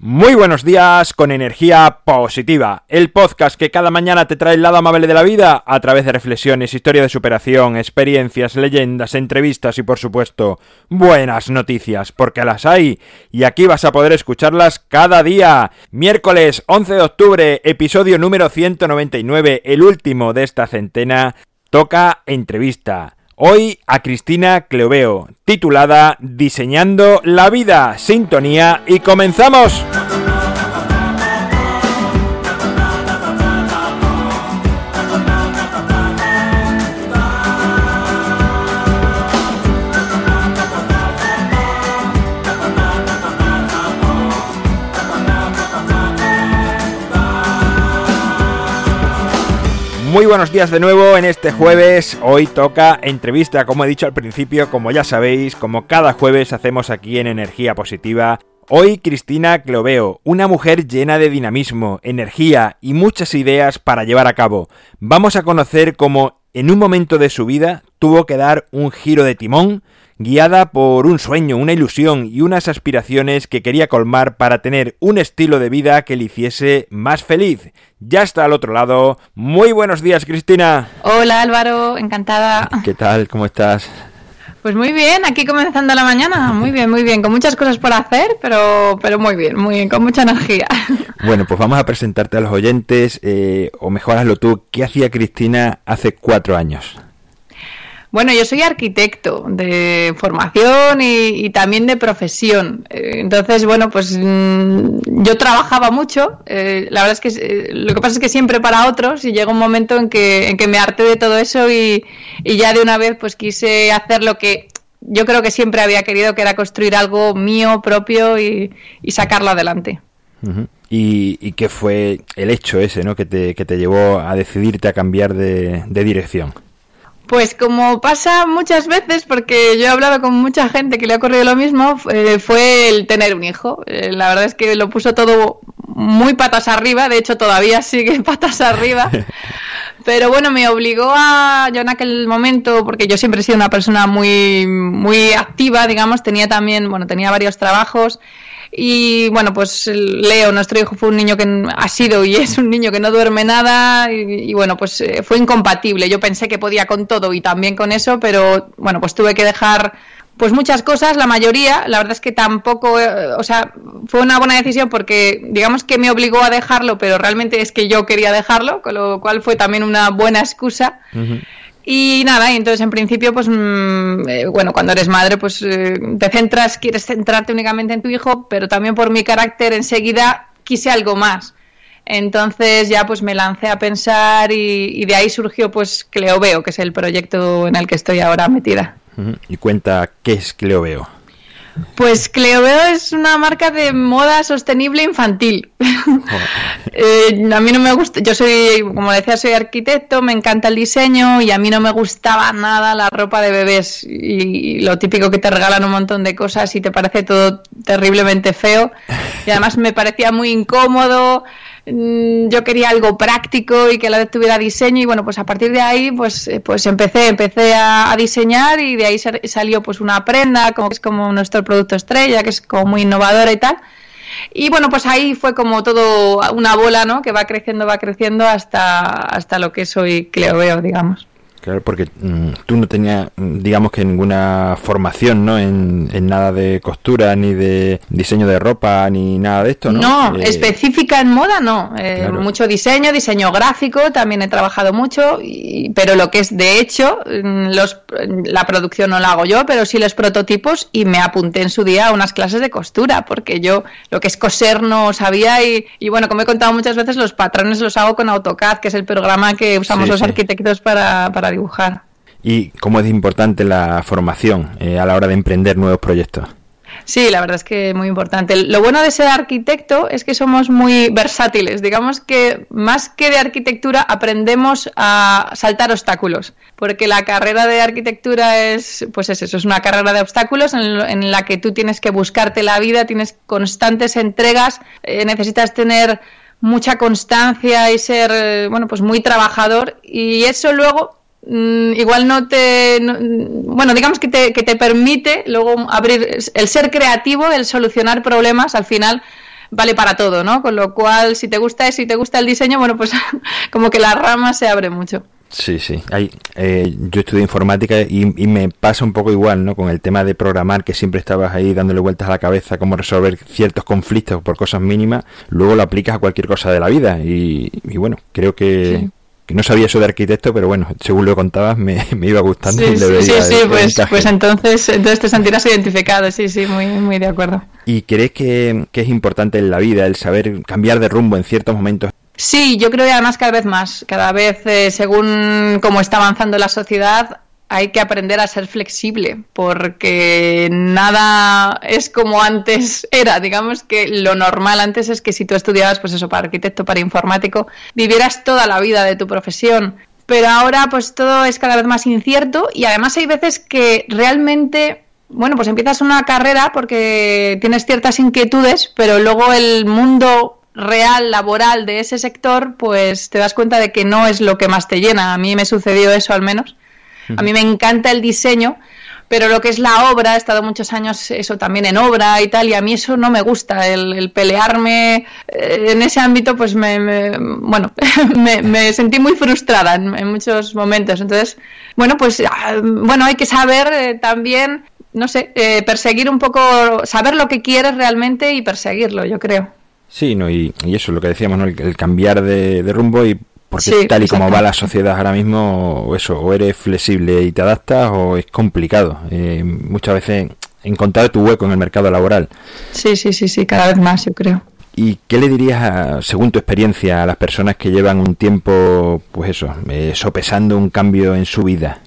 Muy buenos días con energía positiva, el podcast que cada mañana te trae el lado amable de la vida a través de reflexiones, historia de superación, experiencias, leyendas, entrevistas y por supuesto buenas noticias, porque las hay y aquí vas a poder escucharlas cada día. Miércoles 11 de octubre, episodio número 199, el último de esta centena, toca entrevista. Hoy a Cristina Cleoveo, titulada Diseñando la vida, sintonía y comenzamos. Muy buenos días de nuevo en este jueves. Hoy toca entrevista, como he dicho al principio, como ya sabéis, como cada jueves hacemos aquí en Energía Positiva. Hoy Cristina Cloveo, una mujer llena de dinamismo, energía y muchas ideas para llevar a cabo. Vamos a conocer cómo en un momento de su vida tuvo que dar un giro de timón guiada por un sueño, una ilusión y unas aspiraciones que quería colmar para tener un estilo de vida que le hiciese más feliz. Ya está al otro lado. Muy buenos días, Cristina. Hola Álvaro, encantada. ¿Qué tal? ¿Cómo estás? Pues muy bien, aquí comenzando la mañana, muy bien, muy bien, con muchas cosas por hacer, pero, pero muy bien, muy bien, con mucha energía. Bueno, pues vamos a presentarte a los oyentes, eh, o mejor hazlo tú, ¿qué hacía Cristina hace cuatro años? Bueno, yo soy arquitecto de formación y, también de profesión. Eh, entonces, bueno, pues mm, yo trabajaba mucho. Eh, la verdad es que eh, lo que pasa es que siempre para otros y llega un momento en que, en que me harté de todo eso y, ya de una vez pues quise hacer lo que yo creo que siempre había querido, que era construir algo mío propio y, sacarlo adelante. ¿Y, qué fue el hecho ese ¿no? que, te, que te llevó a decidirte a cambiar de dirección? Pues como pasa muchas veces, porque yo he hablado con mucha gente que le ha ocurrido lo mismo, eh, fue el tener un hijo. Eh, la verdad es que lo puso todo muy patas arriba, de hecho todavía sigue patas arriba. Pero bueno, me obligó a, yo en aquel momento, porque yo siempre he sido una persona muy, muy activa, digamos, tenía también, bueno, tenía varios trabajos y bueno, pues Leo, nuestro hijo, fue un niño que ha sido y es un niño que no duerme nada y, bueno, pues eh, fue incompatible. Yo pensé que podía con todo y también con eso, pero bueno, pues tuve que dejar pues muchas cosas, la mayoría, la verdad es que tampoco, eh, o sea, fue una buena decisión porque digamos que me obligó a dejarlo, pero realmente es que yo quería dejarlo, con lo cual fue también una buena excusa. Y nada, y entonces en principio, pues mm, eh, bueno, cuando eres madre, pues eh, te centras, quieres centrarte únicamente en tu hijo, pero también por mi carácter enseguida quise algo más. Entonces ya pues me lancé a pensar y, de ahí surgió pues Cleoveo, que es el proyecto en el que estoy ahora metida. Y cuenta, ¿qué es Cleoveo? Pues Cleoveo es una marca de moda sostenible infantil. Eh, a mí no me gusta, yo soy, como decía, soy arquitecto, me encanta el diseño y a mí no me gustaba nada la ropa de bebés y, lo típico que te regalan un montón de cosas y te parece todo terriblemente feo y además me parecía muy incómodo. Mm, yo quería algo práctico y que a la vez tuviera diseño y bueno pues a partir de ahí pues eh, pues empecé empecé a, diseñar y de ahí salió pues una prenda como que es como nuestro producto estrella que es como muy innovadora y tal. Y bueno pues ahí fue como todo una bola no que va creciendo va creciendo hasta hasta lo que soy Cleo digamos Claro, porque mm, tú no tenías, mm, digamos que ninguna formación, ¿no? En, nada de costura, ni de diseño de ropa, ni nada de esto, ¿no? No, eh, específica en moda, no. Eh, mucho diseño, diseño gráfico, también he trabajado mucho, y, pero lo que es de hecho, mm, los, la producción no la hago yo, pero sí los prototipos y me apunté en su día a unas clases de costura, porque yo lo que es coser no sabía y, y bueno, como he contado muchas veces, los patrones los hago con AutoCAD, que es el programa que usamos los arquitectos para, para dibujar. ¿Y cómo es importante la formación eh, a la hora de emprender nuevos proyectos? Sí, la verdad es que muy importante. Lo bueno de ser arquitecto es que somos muy versátiles. Digamos que más que de arquitectura aprendemos a saltar obstáculos, porque la carrera de arquitectura es, pues es eso, es una carrera de obstáculos en, la que tú tienes que buscarte la vida, tienes constantes entregas, eh, necesitas tener mucha constancia y ser, eh, bueno, pues muy trabajador y eso luego Mm, igual no te. bueno, digamos que te, que te permite luego abrir. El ser creativo, el solucionar problemas, al final vale para todo, ¿no? Con lo cual, si te gusta eso y te gusta el diseño, bueno, pues como que la rama se abre mucho. Sí, sí. Hay, eh, yo estudié informática y, y, me pasa un poco igual, ¿no? Con el tema de programar, que siempre estabas ahí dándole vueltas a la cabeza, cómo resolver ciertos conflictos por cosas mínimas, luego lo aplicas a cualquier cosa de la vida. Y, y bueno, creo que, sí que no sabía eso de arquitecto, pero bueno, según lo contabas, me, me iba gustando. Sí, sí, sí, sí pues, pues entonces, entonces te sentirás identificado, sí, sí, muy, muy de acuerdo. ¿Y crees que, que es importante en la vida el saber cambiar de rumbo en ciertos momentos? Sí, yo creo que además cada vez más, cada vez eh, según cómo está avanzando la sociedad, hay que aprender a ser flexible, porque nada es como antes era. Digamos que lo normal antes es que si tú estudiabas, pues eso, para arquitecto, para informático, vivieras toda la vida de tu profesión. Pero ahora, pues todo es cada vez más incierto y además hay veces que realmente bueno, pues empiezas una carrera porque tienes ciertas inquietudes, pero luego el mundo real laboral de ese sector, pues te das cuenta de que no es lo que más te llena. A mí me sucedió eso al menos. A mí me encanta el diseño, pero lo que es la obra, he estado muchos años eso también en obra y tal, y a mí eso no me gusta, el, pelearme eh, en ese ámbito, pues me, bueno, me, sentí muy frustrada en, muchos momentos. Entonces, bueno, pues ah, bueno, hay que saber eh, también, no sé, eh, perseguir un poco, saber lo que quieres realmente y perseguirlo, yo creo. Sí, no, y, eso es lo que decíamos, ¿no? el, cambiar de, rumbo y porque tal y como va la sociedad ahora mismo, eso, o eres flexible y te adaptas o es complicado. Eh, muchas veces encontrar tu hueco en el mercado laboral. Sí, sí, sí, sí, cada vez más, yo creo. ¿Y qué le dirías, según tu experiencia, a las personas que llevan un tiempo, pues eso, eh, sopesando un cambio en su vida?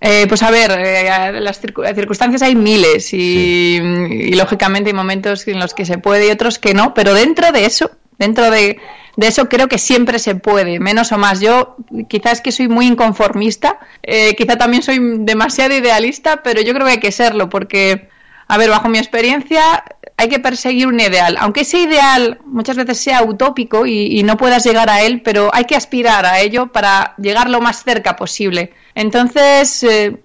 Eh, pues a ver, las circunstancias hay miles y, y, lógicamente hay momentos en los que se puede y otros que no, pero dentro de eso, dentro de eso creo que siempre se puede, menos o más. Yo quizás que soy muy inconformista, eh, quizá también soy demasiado idealista, pero yo creo que hay que serlo, porque, a ver, bajo mi experiencia, hay que perseguir un ideal. Aunque ese ideal muchas veces sea utópico y, no puedas llegar a él, pero hay que aspirar a ello para llegar lo más cerca posible. Entonces, eh,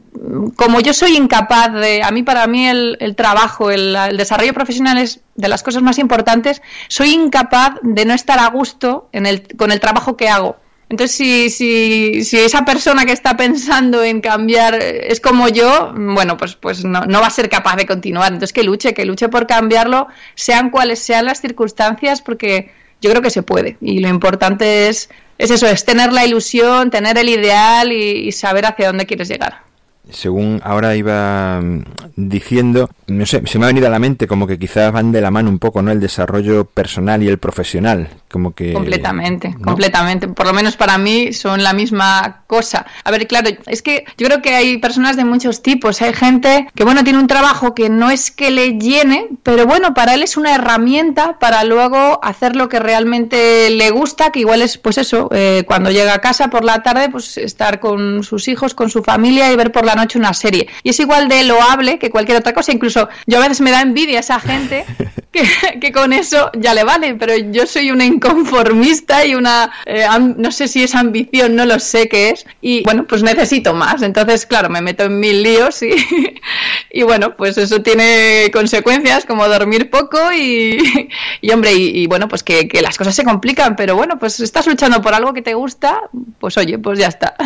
como yo soy incapaz de, a mí para mí el, trabajo, el, desarrollo profesional es de las cosas más importantes, soy incapaz de no estar a gusto en el, con el trabajo que hago. Entonces, si, si, si esa persona que está pensando en cambiar es como yo, bueno, pues, pues no, va a ser capaz de continuar. Entonces, que luche, que luche por cambiarlo, sean cuales sean las circunstancias, porque yo creo que se puede. Y lo importante es, es eso, es tener la ilusión, tener el ideal y saber hacia dónde quieres llegar según ahora iba mm, diciendo, no sé, se me ha venido a la mente como que quizás van de la mano un poco, ¿no? El desarrollo personal y el profesional, como que... Completamente, completamente. Por lo menos para mí son la misma cosa. A ver, claro, es que yo creo que hay personas de muchos tipos. Hay gente que, bueno, tiene un trabajo que no es que le llene, pero bueno, para él es una herramienta para luego hacer lo que realmente le gusta, que igual es, pues eso, eh, cuando llega a casa por la tarde, pues estar con sus hijos, con su familia y ver por la noche una serie. Y es igual de loable que cualquier otra cosa. Incluso yo a veces me da envidia esa gente que, con eso ya le vale, pero yo soy una inconformista y una, eh, no sé si es ambición, no lo sé qué es. Y bueno, pues necesito más. Entonces, claro, me meto en mil líos y, y bueno, pues eso tiene consecuencias como dormir poco y, y hombre, y, bueno, pues que, que las cosas se complican, pero bueno, pues estás luchando por algo que te gusta, pues oye, pues ya está.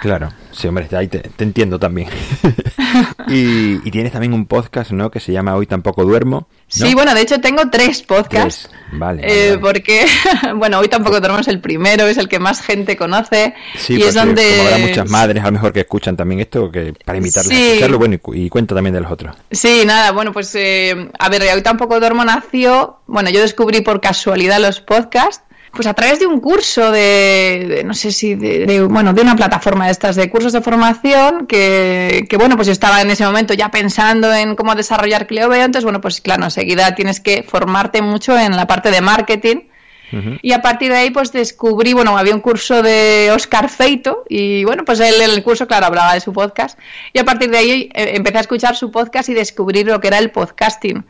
Claro, sí, hombre, ahí te, te entiendo también. y, tienes también un podcast, ¿no? Que se llama Hoy tampoco duermo. Sí, bueno, de hecho tengo tres podcasts. Vale, eh, Porque, bueno, Hoy tampoco es el primero, es el que más gente conoce. Sí, y es donde... como habrá muchas madres a lo mejor que escuchan también esto, que para invitarles a escucharlo, bueno, y, cuenta también de los otros. Sí, nada, bueno, pues eh, a ver, Hoy tampoco duermo nació, bueno, yo descubrí por casualidad los podcasts pues a través de un curso de, no sé si de, bueno de una plataforma de estas de cursos de formación que, que, bueno pues yo estaba en ese momento ya pensando en cómo desarrollar Clio entonces bueno pues claro enseguida tienes que formarte mucho en la parte de marketing. Y a partir de ahí pues descubrí bueno había un curso de Oscar Feito y bueno pues él en el curso claro hablaba de su podcast. Y a partir de ahí eh, empecé a escuchar su podcast y descubrir lo que era el podcasting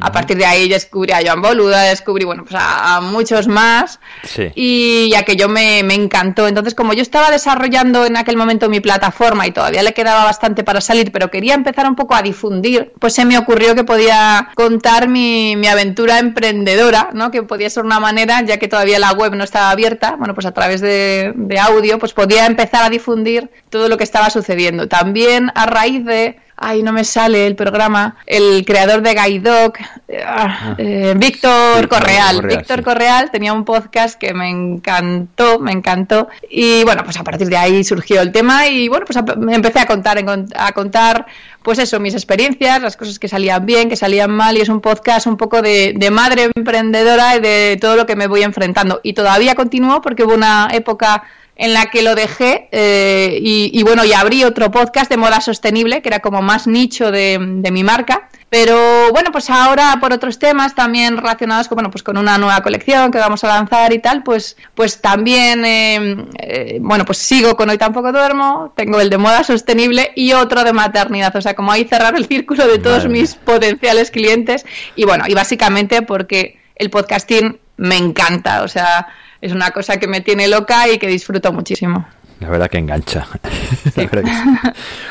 A partir de ahí descubrí a Joan Boluda, descubrí, bueno, pues a, muchos más. Sí. Y aquello me, me encantó. Entonces, como yo estaba desarrollando en aquel momento mi plataforma y todavía le quedaba bastante para salir, pero quería empezar un poco a difundir, pues se me ocurrió que podía contar mi, mi aventura emprendedora, ¿no? Que podía ser una manera, ya que todavía la web no estaba abierta, bueno, pues a través de, de audio, pues podía empezar a difundir todo lo que estaba sucediendo. También a raíz de ay, no me sale el programa, el creador de Gaidoc, ah, ah. eh, Víctor Correal. Víctor Correal tenía un podcast que me encantó, me encantó. Y bueno, pues a partir de ahí surgió el tema y bueno, pues empecé a contar, a contar, pues eso, mis experiencias, las cosas que salían bien, que salían mal y es un podcast un poco de, de madre emprendedora y de todo lo que me voy enfrentando. Y todavía continúo porque hubo una época en la que lo dejé eh, y, bueno, y abrí otro podcast de moda sostenible, que era como más nicho de, mi marca. Pero bueno, pues ahora por otros temas también relacionados con, bueno, pues con una nueva colección que vamos a lanzar y tal, pues, pues también, eh, eh, bueno, pues sigo con Hoy Tampoco Duermo, tengo el de moda sostenible y otro de maternidad. O sea, como ahí cerrar el círculo de todos mis potenciales clientes. Y bueno, y básicamente porque el podcasting me encanta, o sea, es una cosa que me tiene loca y que disfruto muchísimo. La verdad que engancha.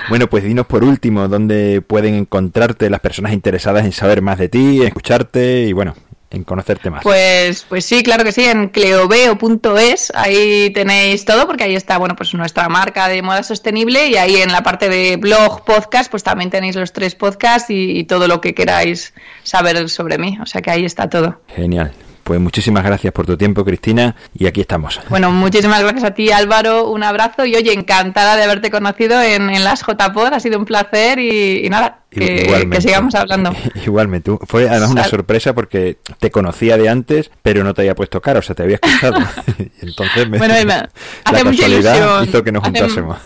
Bueno, pues dinos por último dónde pueden encontrarte las personas interesadas en saber más de ti, escucharte y bueno, en conocerte más. Pues, pues sí, claro que sí, en cleoveo.es, ahí tenéis todo, porque ahí está, bueno, pues nuestra marca de moda sostenible y ahí en la parte de blog, podcast, pues también tenéis los tres podcasts y todo lo que queráis saber sobre mí, o sea que ahí está todo. Genial. Pues muchísimas gracias por tu tiempo, Cristina, y aquí estamos. Bueno, muchísimas gracias a ti, Álvaro, un abrazo y oye, encantada de haberte conocido en, en las JPod, ha sido un placer y, nada, que, sigamos hablando. Igualmente, fue además una sorpresa porque te conocía de antes, pero no te había puesto cara, o sea, te había escuchado. entonces me, bueno, hace mucha ilusión. hizo que nos juntásemos.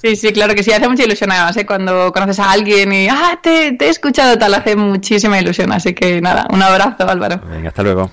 Sí, sí, claro que sí, hace mucha ilusión además, ¿eh? cuando conoces a alguien y, ah, te, te he escuchado tal, hace muchísima ilusión, así que nada, un abrazo, Álvaro. Venga, hasta luego.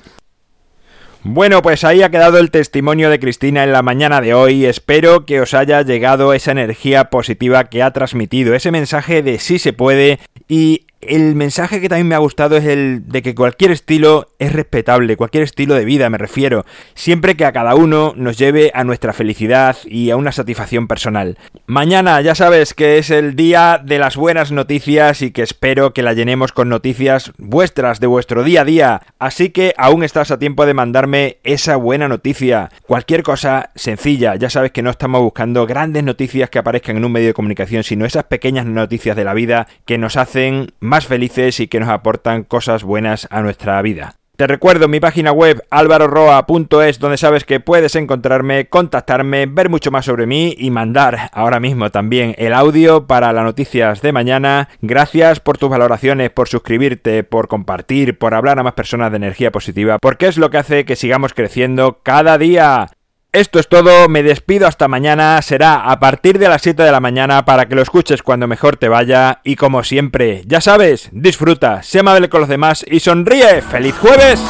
Bueno, pues ahí ha quedado el testimonio de Cristina en la mañana de hoy. Espero que os haya llegado esa energía positiva que ha transmitido, ese mensaje de sí se puede y el mensaje que también me ha gustado es el de que cualquier estilo es respetable, cualquier estilo de vida me refiero, siempre que a cada uno nos lleve a nuestra felicidad y a una satisfacción personal. Mañana ya sabes que es el día de las buenas noticias y que espero que la llenemos con noticias vuestras de vuestro día a día, así que aún estás a tiempo de mandarme esa buena noticia. Cualquier cosa sencilla, ya sabes que no estamos buscando grandes noticias que aparezcan en un medio de comunicación, sino esas pequeñas noticias de la vida que nos hacen más felices y que nos aportan cosas buenas a nuestra vida. Te recuerdo mi página web alvaroroa.es donde sabes que puedes encontrarme, contactarme, ver mucho más sobre mí y mandar ahora mismo también el audio para las noticias de mañana. Gracias por tus valoraciones, por suscribirte, por compartir, por hablar a más personas de energía positiva, porque es lo que hace que sigamos creciendo cada día. Esto es todo, me despido hasta mañana, será a partir de las 7 de la mañana para que lo escuches cuando mejor te vaya y como siempre, ya sabes, disfruta, sé amable con los demás y sonríe. ¡Feliz jueves!